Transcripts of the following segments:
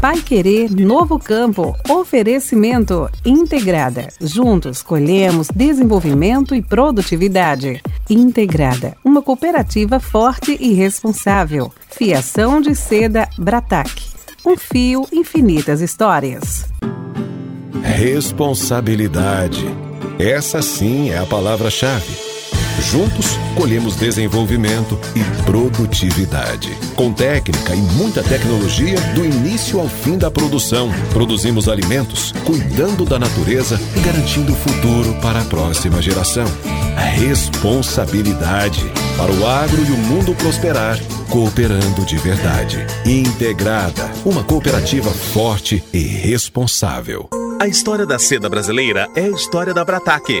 Pai Querer Novo Campo. Oferecimento Integrada. Juntos colhemos desenvolvimento e produtividade. Integrada, uma cooperativa forte e responsável. Fiação de seda Bratac. Um fio, infinitas histórias. Responsabilidade. Essa sim é a palavra-chave. Juntos, colhemos desenvolvimento e produtividade. Com técnica e muita tecnologia, do início ao fim da produção, produzimos alimentos, cuidando da natureza e garantindo o futuro para a próxima geração. A responsabilidade para o agro e o mundo prosperar, cooperando de verdade. Integrada, uma cooperativa forte e responsável. A história da seda brasileira é a história da Brataque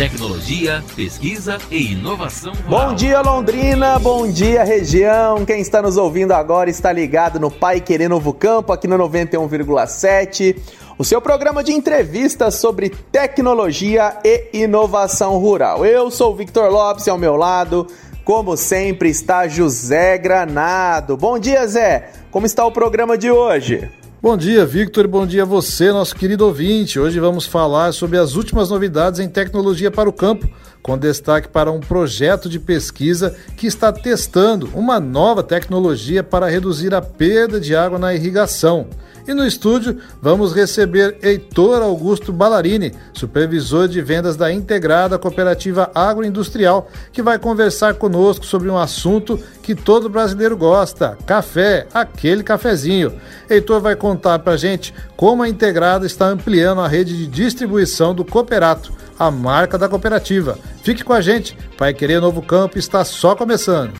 Tecnologia, pesquisa e inovação rural. Bom dia, Londrina. Bom dia, região. Quem está nos ouvindo agora está ligado no Pai Querer Novo Campo, aqui no 91,7. O seu programa de entrevistas sobre tecnologia e inovação rural. Eu sou o Victor Lopes, ao meu lado, como sempre, está José Granado. Bom dia, Zé. Como está o programa de hoje? Bom dia, Victor, bom dia a você, nosso querido ouvinte. Hoje vamos falar sobre as últimas novidades em tecnologia para o campo, com destaque para um projeto de pesquisa que está testando uma nova tecnologia para reduzir a perda de água na irrigação. E no estúdio vamos receber Heitor Augusto Ballarini, supervisor de vendas da integrada cooperativa agroindustrial, que vai conversar conosco sobre um assunto que todo brasileiro gosta: café, aquele cafezinho. Heitor vai contar para gente como a integrada está ampliando a rede de distribuição do Cooperato, a marca da cooperativa. Fique com a gente, Pai Querer Novo Campo está só começando.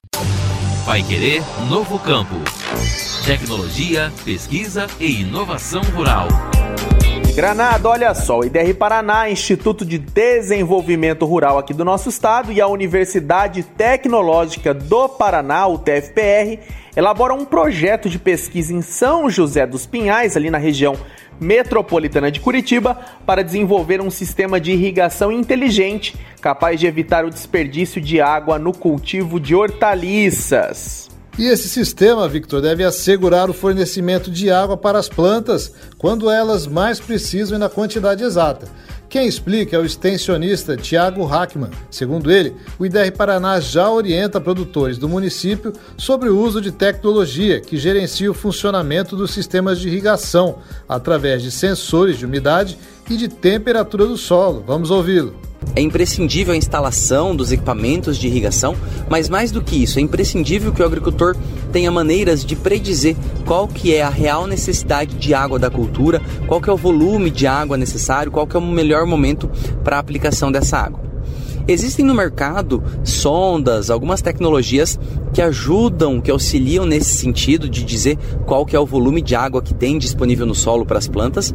Pai Querer Novo Campo. Tecnologia, pesquisa e inovação rural. Granada, olha só, o IDR Paraná, Instituto de Desenvolvimento Rural aqui do nosso estado e a Universidade Tecnológica do Paraná, o TFPR, elaboram um projeto de pesquisa em São José dos Pinhais, ali na região metropolitana de Curitiba, para desenvolver um sistema de irrigação inteligente capaz de evitar o desperdício de água no cultivo de hortaliças. E esse sistema, Victor, deve assegurar o fornecimento de água para as plantas quando elas mais precisam e na quantidade exata. Quem explica é o extensionista Tiago Hackman. Segundo ele, o IDR Paraná já orienta produtores do município sobre o uso de tecnologia que gerencia o funcionamento dos sistemas de irrigação através de sensores de umidade e de temperatura do solo. Vamos ouvi-lo. É imprescindível a instalação dos equipamentos de irrigação, mas mais do que isso, é imprescindível que o agricultor tenha maneiras de predizer qual que é a real necessidade de água da cultura, qual que é o volume de água necessário, qual que é o melhor momento para a aplicação dessa água. Existem no mercado sondas, algumas tecnologias que ajudam, que auxiliam nesse sentido de dizer qual que é o volume de água que tem disponível no solo para as plantas,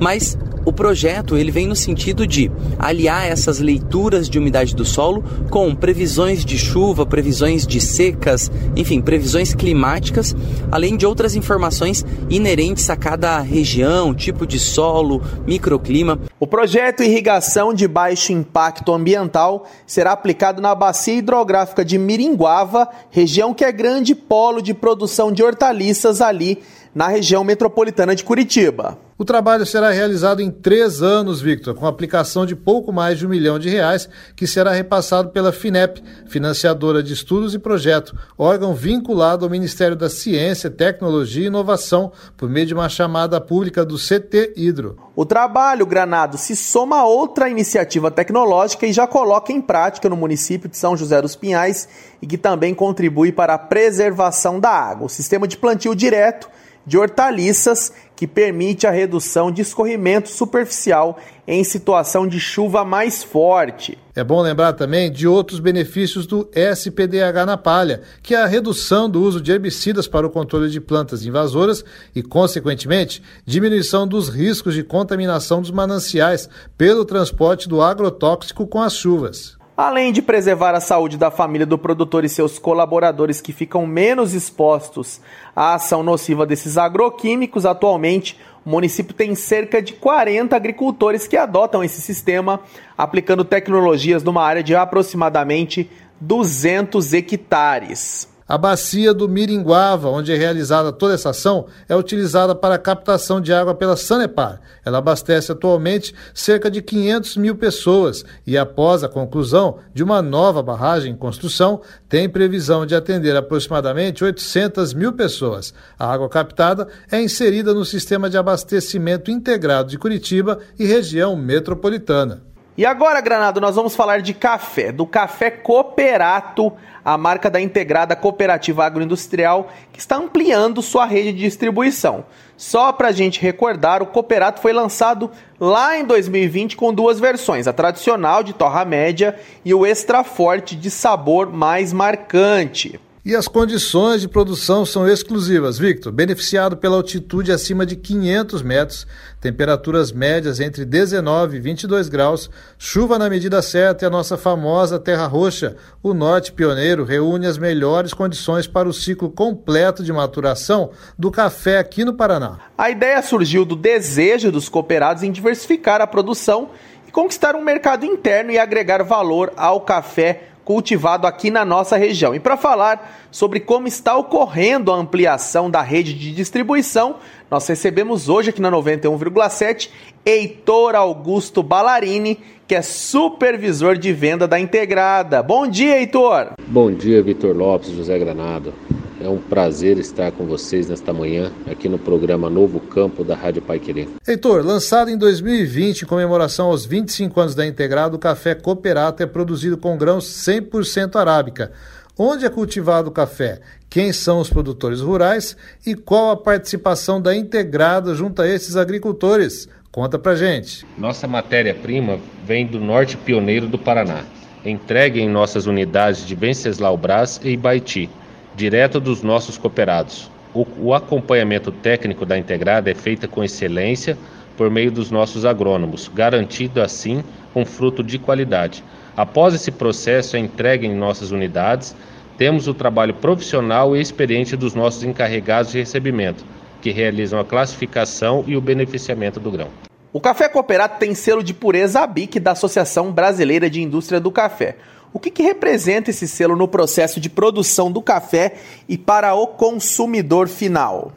mas o projeto ele vem no sentido de aliar essas leituras de umidade do solo com previsões de chuva, previsões de secas, enfim, previsões climáticas, além de outras informações inerentes a cada região, tipo de solo, microclima. O projeto Irrigação de Baixo Impacto Ambiental será aplicado na bacia hidrográfica de Miringuava, região que é grande polo de produção de hortaliças ali na região metropolitana de Curitiba. O trabalho será realizado em três anos, Victor, com aplicação de pouco mais de um milhão de reais, que será repassado pela FINEP, financiadora de estudos e projeto, órgão vinculado ao Ministério da Ciência, Tecnologia e Inovação, por meio de uma chamada pública do CT Hidro. O trabalho, Granado, se soma a outra iniciativa tecnológica e já coloca em prática no município de São José dos Pinhais e que também contribui para a preservação da água. O sistema de plantio direto de hortaliças que permite a redução de escorrimento superficial em situação de chuva mais forte. É bom lembrar também de outros benefícios do SPDH na palha, que é a redução do uso de herbicidas para o controle de plantas invasoras e, consequentemente, diminuição dos riscos de contaminação dos mananciais pelo transporte do agrotóxico com as chuvas. Além de preservar a saúde da família do produtor e seus colaboradores que ficam menos expostos à ação nociva desses agroquímicos, atualmente o município tem cerca de 40 agricultores que adotam esse sistema, aplicando tecnologias numa área de aproximadamente 200 hectares. A bacia do Miringuava, onde é realizada toda essa ação, é utilizada para a captação de água pela Sanepar. Ela abastece atualmente cerca de 500 mil pessoas e, após a conclusão de uma nova barragem em construção, tem previsão de atender aproximadamente 800 mil pessoas. A água captada é inserida no sistema de abastecimento integrado de Curitiba e região metropolitana. E agora, Granado, nós vamos falar de café, do café Cooperato, a marca da integrada cooperativa agroindustrial, que está ampliando sua rede de distribuição. Só para a gente recordar, o Cooperato foi lançado lá em 2020 com duas versões, a tradicional de torra média e o extra forte de sabor mais marcante. E as condições de produção são exclusivas, Victor. Beneficiado pela altitude acima de 500 metros, temperaturas médias entre 19 e 22 graus, chuva na medida certa e a nossa famosa Terra Roxa, o Norte Pioneiro, reúne as melhores condições para o ciclo completo de maturação do café aqui no Paraná. A ideia surgiu do desejo dos cooperados em diversificar a produção e conquistar um mercado interno e agregar valor ao café cultivado aqui na nossa região. E para falar sobre como está ocorrendo a ampliação da rede de distribuição, nós recebemos hoje aqui na 91,7 Heitor Augusto Ballarini, que é supervisor de venda da Integrada. Bom dia, Heitor! Bom dia, Vitor Lopes, José Granado. É um prazer estar com vocês nesta manhã, aqui no programa Novo Campo da Rádio Pai Querer. Heitor, lançado em 2020 em comemoração aos 25 anos da Integrado, o café Cooperato é produzido com grãos 100% arábica. Onde é cultivado o café? Quem são os produtores rurais e qual a participação da Integrada junto a esses agricultores? Conta pra gente. Nossa matéria-prima vem do norte pioneiro do Paraná, entregue em nossas unidades de Venceslau Brás e Ibaiti direto dos nossos cooperados. O, o acompanhamento técnico da integrada é feito com excelência por meio dos nossos agrônomos, garantindo assim um fruto de qualidade. Após esse processo é entregue em nossas unidades, temos o trabalho profissional e experiente dos nossos encarregados de recebimento, que realizam a classificação e o beneficiamento do grão. O café cooperado tem selo de pureza ABIC da Associação Brasileira de Indústria do Café. O que, que representa esse selo no processo de produção do café e para o consumidor final?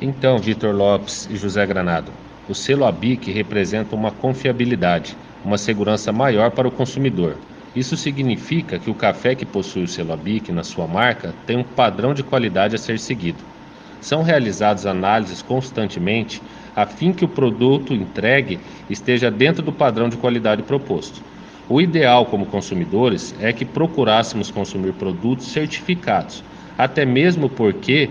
Então, Vitor Lopes e José Granado, o selo ABIC representa uma confiabilidade, uma segurança maior para o consumidor. Isso significa que o café que possui o selo ABIC na sua marca tem um padrão de qualidade a ser seguido. São realizadas análises constantemente a fim que o produto entregue esteja dentro do padrão de qualidade proposto. O ideal como consumidores é que procurássemos consumir produtos certificados, até mesmo porque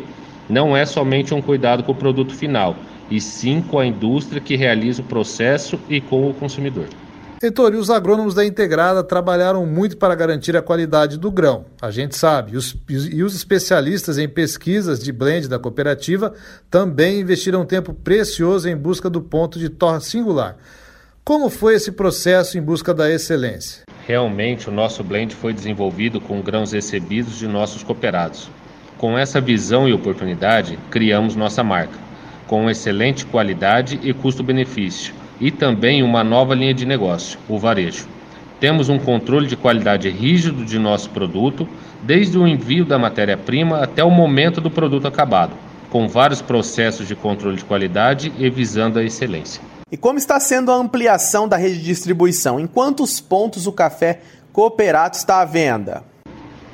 não é somente um cuidado com o produto final, e sim com a indústria que realiza o processo e com o consumidor. Heitor, e os agrônomos da Integrada trabalharam muito para garantir a qualidade do grão, a gente sabe. E os, e os especialistas em pesquisas de blend da cooperativa também investiram tempo precioso em busca do ponto de torre singular. Como foi esse processo em busca da excelência? Realmente, o nosso blend foi desenvolvido com grãos recebidos de nossos cooperados. Com essa visão e oportunidade, criamos nossa marca, com excelente qualidade e custo-benefício, e também uma nova linha de negócio, o varejo. Temos um controle de qualidade rígido de nosso produto, desde o envio da matéria-prima até o momento do produto acabado, com vários processos de controle de qualidade e visando a excelência. E como está sendo a ampliação da rede de distribuição? Em quantos pontos o café Cooperato está à venda?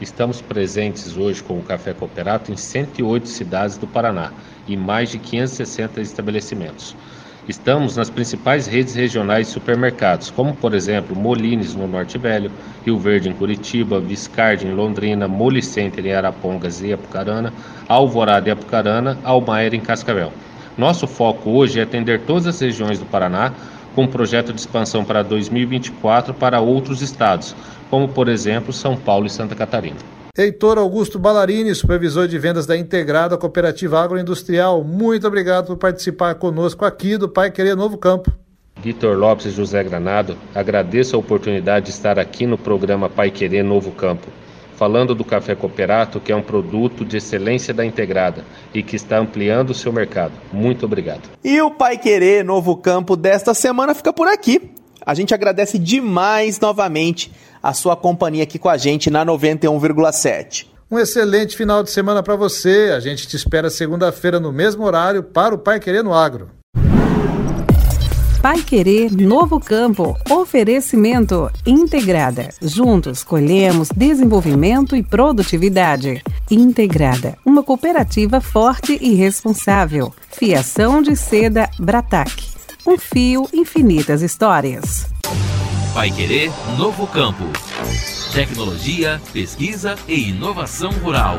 Estamos presentes hoje com o Café Cooperato em 108 cidades do Paraná e mais de 560 estabelecimentos. Estamos nas principais redes regionais de supermercados, como por exemplo Molines no Norte Velho, Rio Verde em Curitiba, Viscardi em Londrina, Molicenter em Arapongas e Apucarana, Alvorada em Apucarana, Almaer em Cascavel. Nosso foco hoje é atender todas as regiões do Paraná com um projeto de expansão para 2024 para outros estados, como por exemplo São Paulo e Santa Catarina. Heitor Augusto Ballarini, supervisor de vendas da Integrada Cooperativa Agroindustrial, muito obrigado por participar conosco aqui do Pai Querer Novo Campo. Vitor Lopes e José Granado, agradeço a oportunidade de estar aqui no programa Pai Querer Novo Campo, falando do café cooperato, que é um produto de excelência da Integrada e que está ampliando o seu mercado. Muito obrigado. E o Pai Querer Novo Campo desta semana fica por aqui. A gente agradece demais novamente a sua companhia aqui com a gente na 91,7. Um excelente final de semana para você. A gente te espera segunda-feira no mesmo horário para o Pai Querer no Agro. Pai Querer Novo Campo. Oferecimento Integrada. Juntos colhemos desenvolvimento e produtividade. Integrada, uma cooperativa forte e responsável. Fiação de seda Brataque. Um fio, infinitas histórias. Vai Querer Novo Campo. Tecnologia, pesquisa e inovação rural.